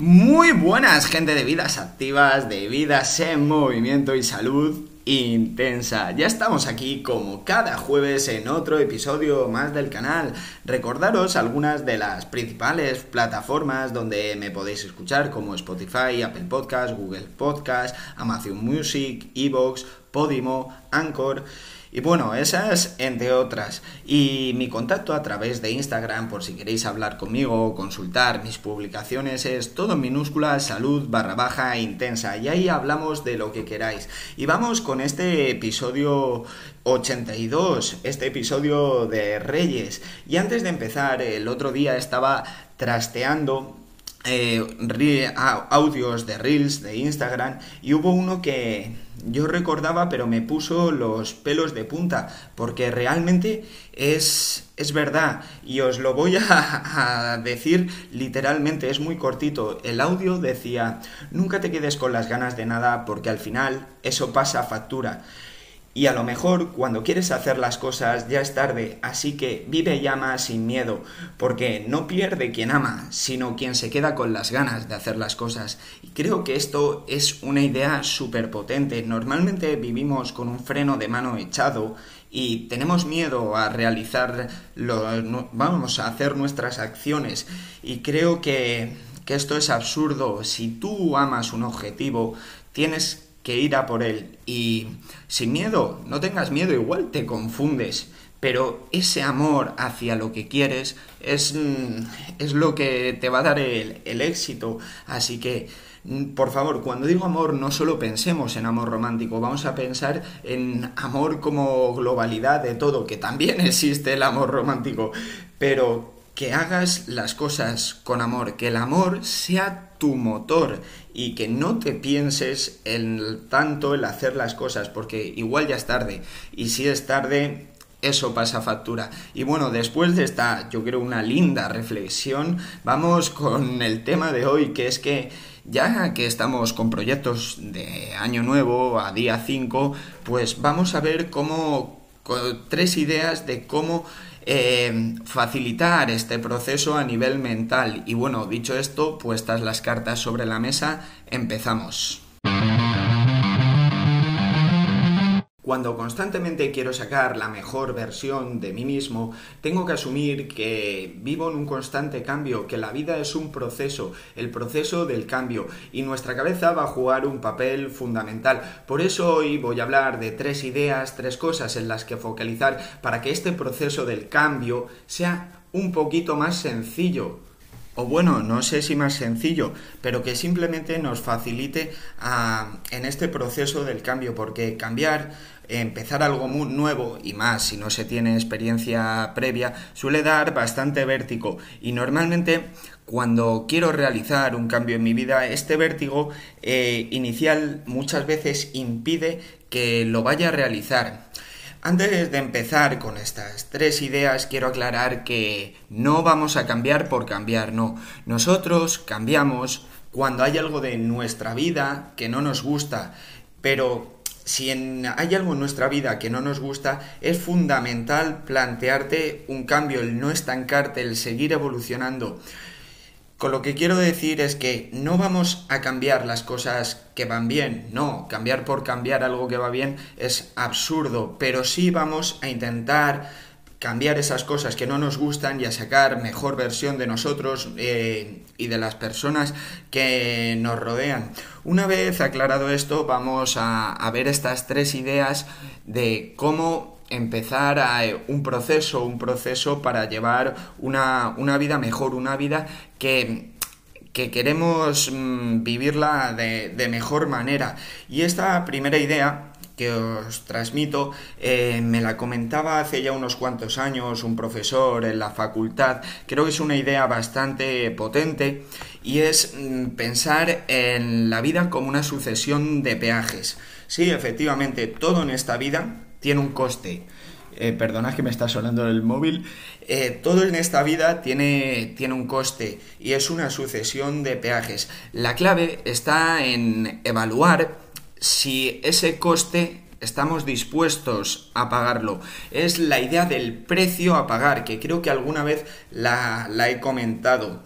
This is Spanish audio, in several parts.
Muy buenas, gente de vidas activas, de vidas en movimiento y salud intensa. Ya estamos aquí como cada jueves en otro episodio más del canal. Recordaros algunas de las principales plataformas donde me podéis escuchar como Spotify, Apple Podcast, Google Podcast, Amazon Music, Evox, Podimo, Anchor. Y bueno, esas entre otras. Y mi contacto a través de Instagram, por si queréis hablar conmigo o consultar mis publicaciones, es todo en minúscula, salud barra baja intensa. Y ahí hablamos de lo que queráis. Y vamos con este episodio 82, este episodio de Reyes. Y antes de empezar, el otro día estaba trasteando eh, audios de Reels de Instagram y hubo uno que yo recordaba pero me puso los pelos de punta porque realmente es, es verdad y os lo voy a, a decir literalmente, es muy cortito. El audio decía, nunca te quedes con las ganas de nada porque al final eso pasa factura. Y a lo mejor cuando quieres hacer las cosas ya es tarde, así que vive ya más sin miedo, porque no pierde quien ama, sino quien se queda con las ganas de hacer las cosas. Y creo que esto es una idea súper potente. Normalmente vivimos con un freno de mano echado y tenemos miedo a realizar, lo, vamos a hacer nuestras acciones. Y creo que, que esto es absurdo. Si tú amas un objetivo, tienes que ir a por él. Y sin miedo, no tengas miedo, igual te confundes. Pero ese amor hacia lo que quieres es, mm, es lo que te va a dar el, el éxito. Así que mm, por favor, cuando digo amor, no solo pensemos en amor romántico, vamos a pensar en amor como globalidad de todo, que también existe el amor romántico, pero que hagas las cosas con amor, que el amor sea tu motor y que no te pienses en tanto el hacer las cosas, porque igual ya es tarde y si es tarde eso pasa factura. Y bueno, después de esta, yo creo, una linda reflexión, vamos con el tema de hoy, que es que ya que estamos con proyectos de año nuevo, a día 5, pues vamos a ver cómo, tres ideas de cómo eh, facilitar este proceso a nivel mental. Y bueno, dicho esto, puestas las cartas sobre la mesa, empezamos. Cuando constantemente quiero sacar la mejor versión de mí mismo, tengo que asumir que vivo en un constante cambio, que la vida es un proceso, el proceso del cambio, y nuestra cabeza va a jugar un papel fundamental. Por eso hoy voy a hablar de tres ideas, tres cosas en las que focalizar para que este proceso del cambio sea un poquito más sencillo, o bueno, no sé si más sencillo, pero que simplemente nos facilite ah, en este proceso del cambio, porque cambiar empezar algo muy nuevo y más si no se tiene experiencia previa suele dar bastante vértigo y normalmente cuando quiero realizar un cambio en mi vida este vértigo eh, inicial muchas veces impide que lo vaya a realizar. Antes de empezar con estas tres ideas, quiero aclarar que no vamos a cambiar por cambiar, no. Nosotros cambiamos cuando hay algo de nuestra vida que no nos gusta, pero si hay algo en nuestra vida que no nos gusta, es fundamental plantearte un cambio, el no estancarte, el seguir evolucionando. Con lo que quiero decir es que no vamos a cambiar las cosas que van bien, no, cambiar por cambiar algo que va bien es absurdo, pero sí vamos a intentar cambiar esas cosas que no nos gustan y a sacar mejor versión de nosotros eh, y de las personas que nos rodean. Una vez aclarado esto, vamos a, ver estas tres ideas de cómo empezar a, eh, un proceso, un proceso para llevar una, vida mejor, una vida que, que queremos mm, vivirla de, de mejor manera. Y esta primera idea que os transmito, eh, me la comentaba hace ya unos cuantos años un profesor en la facultad. Creo que es una idea bastante potente y es mm, pensar en la vida como una sucesión de peajes. Sí, efectivamente, todo en esta vida tiene un coste. Eh, perdonad que me está sonando el móvil. Eh, todo en esta vida tiene, tiene un coste y es una sucesión de peajes. La clave está en evaluar si ese coste estamos dispuestos a pagarlo. Es la idea del precio a pagar, que creo que alguna vez la, he comentado.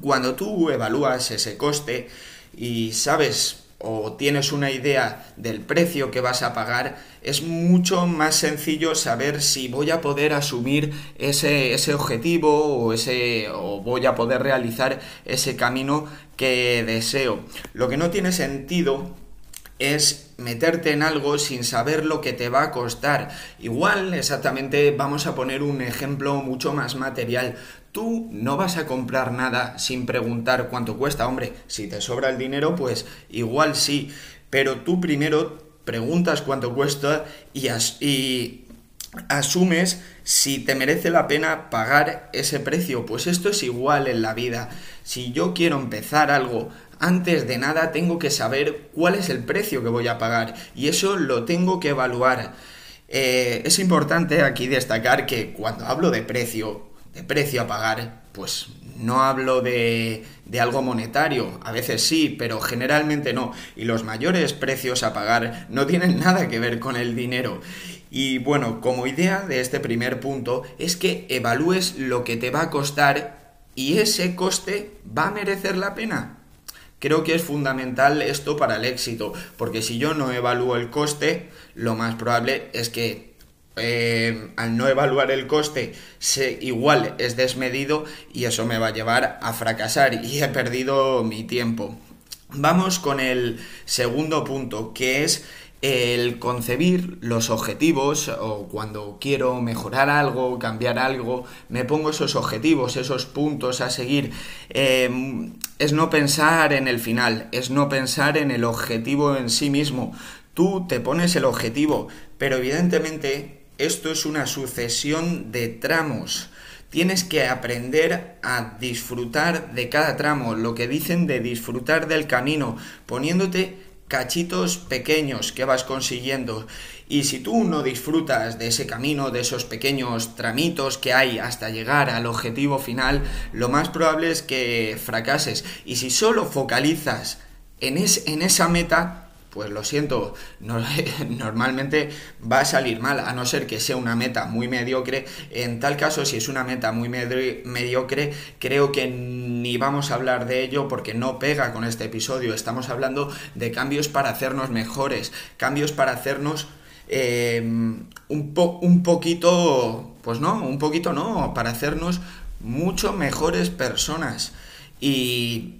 cuando tú evalúas ese coste y sabes o tienes una idea del precio que vas a pagar, es mucho más sencillo saber si voy a poder asumir ese, ese objetivo o, ese, o voy a poder realizar ese camino que deseo. Lo que no tiene sentido es meterte en algo sin saber lo que te va a costar. Igual, exactamente, vamos a poner un ejemplo mucho más material. Tú no vas a comprar nada sin preguntar cuánto cuesta. Hombre, si te sobra el dinero, pues igual sí. Pero tú primero preguntas cuánto cuesta y, asumes si te merece la pena pagar ese precio. Pues esto es igual en la vida. Si yo quiero empezar algo, antes de nada tengo que saber cuál es el precio que voy a pagar y eso lo tengo que evaluar. Eh, es importante aquí destacar que cuando hablo de precio, de precio a pagar, pues no hablo de, de, algo monetario, a veces sí, pero generalmente no. Y los mayores precios a pagar no tienen nada que ver con el dinero. Y bueno, como idea de este primer punto es que evalúes lo que te va a costar y ese coste va a merecer la pena. Creo que es fundamental esto para el éxito, porque si yo no evalúo el coste, lo más probable es que eh, al no evaluar el coste, se, igual es desmedido y eso me va a llevar a fracasar y he perdido mi tiempo. Vamos con el segundo punto, que es el concebir los objetivos o cuando quiero mejorar algo, cambiar algo, me pongo esos objetivos, esos puntos a seguir. Em, es no pensar en el final, es no pensar en el objetivo en sí mismo. Tú te pones el objetivo, pero evidentemente esto es una sucesión de tramos. Tienes que aprender a disfrutar de cada tramo, lo que dicen de disfrutar del camino, poniéndote cachitos pequeños que vas consiguiendo. Y si tú no disfrutas de ese camino, de esos pequeños tramitos que hay hasta llegar al objetivo final, lo más probable es que fracases. Y si solo focalizas en, en esa meta, pues lo siento, normalmente va a salir mal, a no ser que sea una meta muy mediocre. En tal caso, si es una meta muy mediocre, creo que ni vamos a hablar de ello porque no pega con este episodio. Estamos hablando de cambios para hacernos mejores, cambios para hacernos eh, un, un poquito, pues no, un poquito no, para hacernos mucho mejores personas. Y,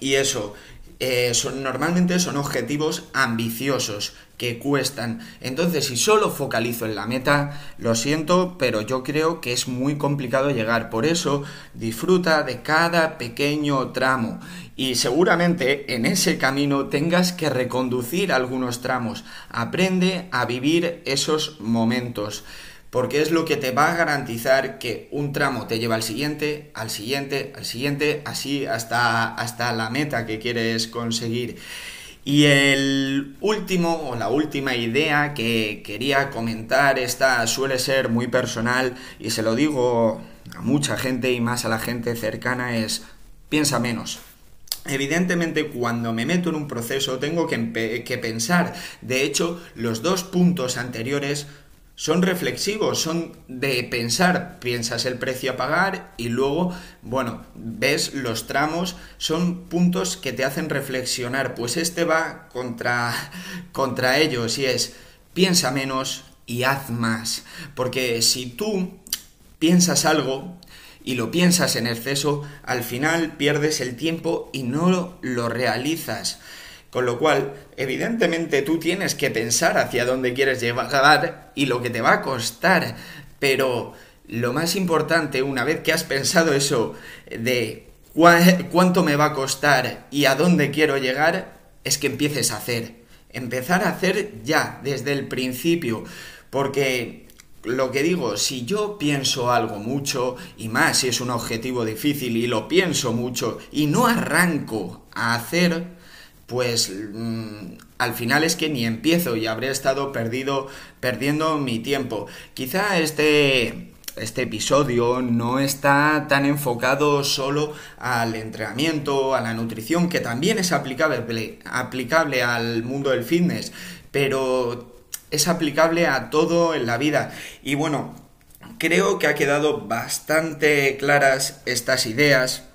y eso, eh, son, normalmente son objetivos ambiciosos que cuestan. Entonces, si solo focalizo en la meta, lo siento, pero yo creo que es muy complicado llegar. Por eso, disfruta de cada pequeño tramo. Y seguramente en ese camino tengas que reconducir algunos tramos. Aprende a vivir esos momentos porque es lo que te va a garantizar que un tramo te lleva al siguiente, al siguiente, al siguiente, así hasta, hasta la meta que quieres conseguir. Y el último o la última idea que quería comentar, esta suele ser muy personal y se lo digo a mucha gente y más a la gente cercana, es piensa menos. Evidentemente, cuando me meto en un proceso tengo que, que pensar. De hecho, los dos puntos anteriores son reflexivos, son de pensar, piensas el precio a pagar y luego, bueno, ves los tramos, son puntos que te hacen reflexionar, pues este va contra, contra ellos y es piensa menos y haz más, porque si tú piensas algo y lo piensas en exceso, al final pierdes el tiempo y no lo realizas. Con lo cual, evidentemente tú tienes que pensar hacia dónde quieres llegar y lo que te va a costar, pero lo más importante, una vez que has pensado eso de cuánto me va a costar y a dónde quiero llegar, es que empieces a hacer. Empezar a hacer ya, desde el principio, porque lo que digo, si yo pienso algo mucho, y más si es un objetivo difícil y lo pienso mucho, y no arranco a hacer, pues mm, al final es que ni empiezo y habré estado perdido, perdiendo mi tiempo. Quizá este, este episodio no está tan enfocado solo al entrenamiento, a la nutrición, que también es aplicable, aplicable al mundo del fitness, pero es aplicable a todo en la vida. Y bueno, creo que ha quedado bastante claras estas ideas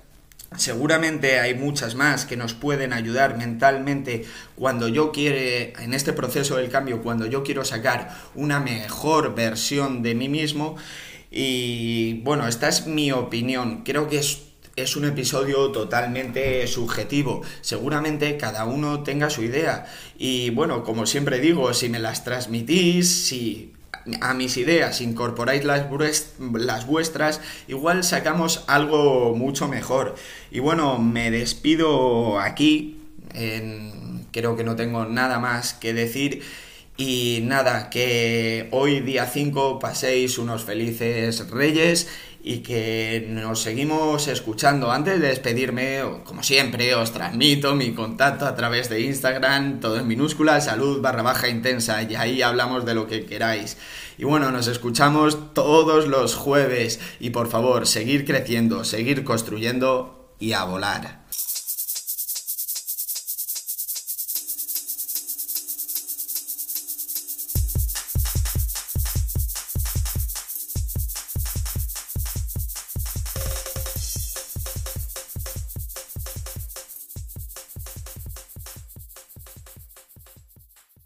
Seguramente hay muchas más que nos pueden ayudar mentalmente cuando yo quiere, en este proceso del cambio, cuando yo quiero sacar una mejor versión de mí mismo. Y bueno, esta es mi opinión. Creo que es, es un episodio totalmente subjetivo. Seguramente cada uno tenga su idea. Y bueno, como siempre digo, si me las transmitís, si a mis ideas incorporáis las, vuestras, igual sacamos algo mucho mejor. Y bueno, me despido aquí. creo que no tengo nada más que decir. Y nada, que hoy día 5 paséis unos felices reyes y que nos seguimos escuchando. Antes de despedirme, como siempre, os transmito mi contacto a través de Instagram, todo en minúscula, salud barra baja intensa, y ahí hablamos de lo que queráis. Y bueno, nos escuchamos todos los jueves y por favor, seguir creciendo, seguir construyendo y a volar.